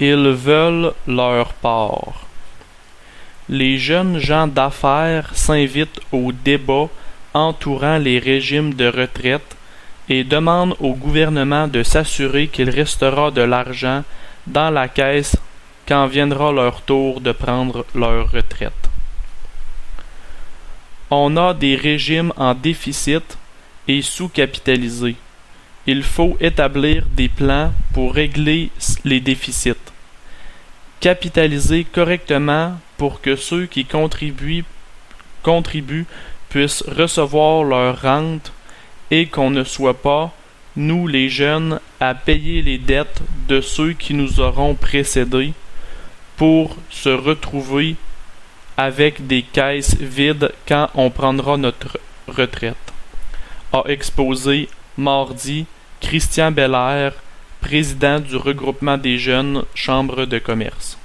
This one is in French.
Ils veulent leur part. Les jeunes gens d'affaires s'invitent au débat entourant les régimes de retraite et demandent au gouvernement de s'assurer qu'il restera de l'argent dans la caisse quand viendra leur tour de prendre leur retraite. On a des régimes en déficit et sous-capitalisés. Il faut établir des plans pour régler les déficits. Capitaliser correctement pour que ceux qui contribuent, puissent recevoir leur rente et qu'on ne soit pas, nous les jeunes, à payer les dettes de ceux qui nous auront précédés pour se retrouver avec des caisses vides quand on prendra notre retraite, a exposé mardi Christian Belair, président du regroupement des jeunes chambres de commerce.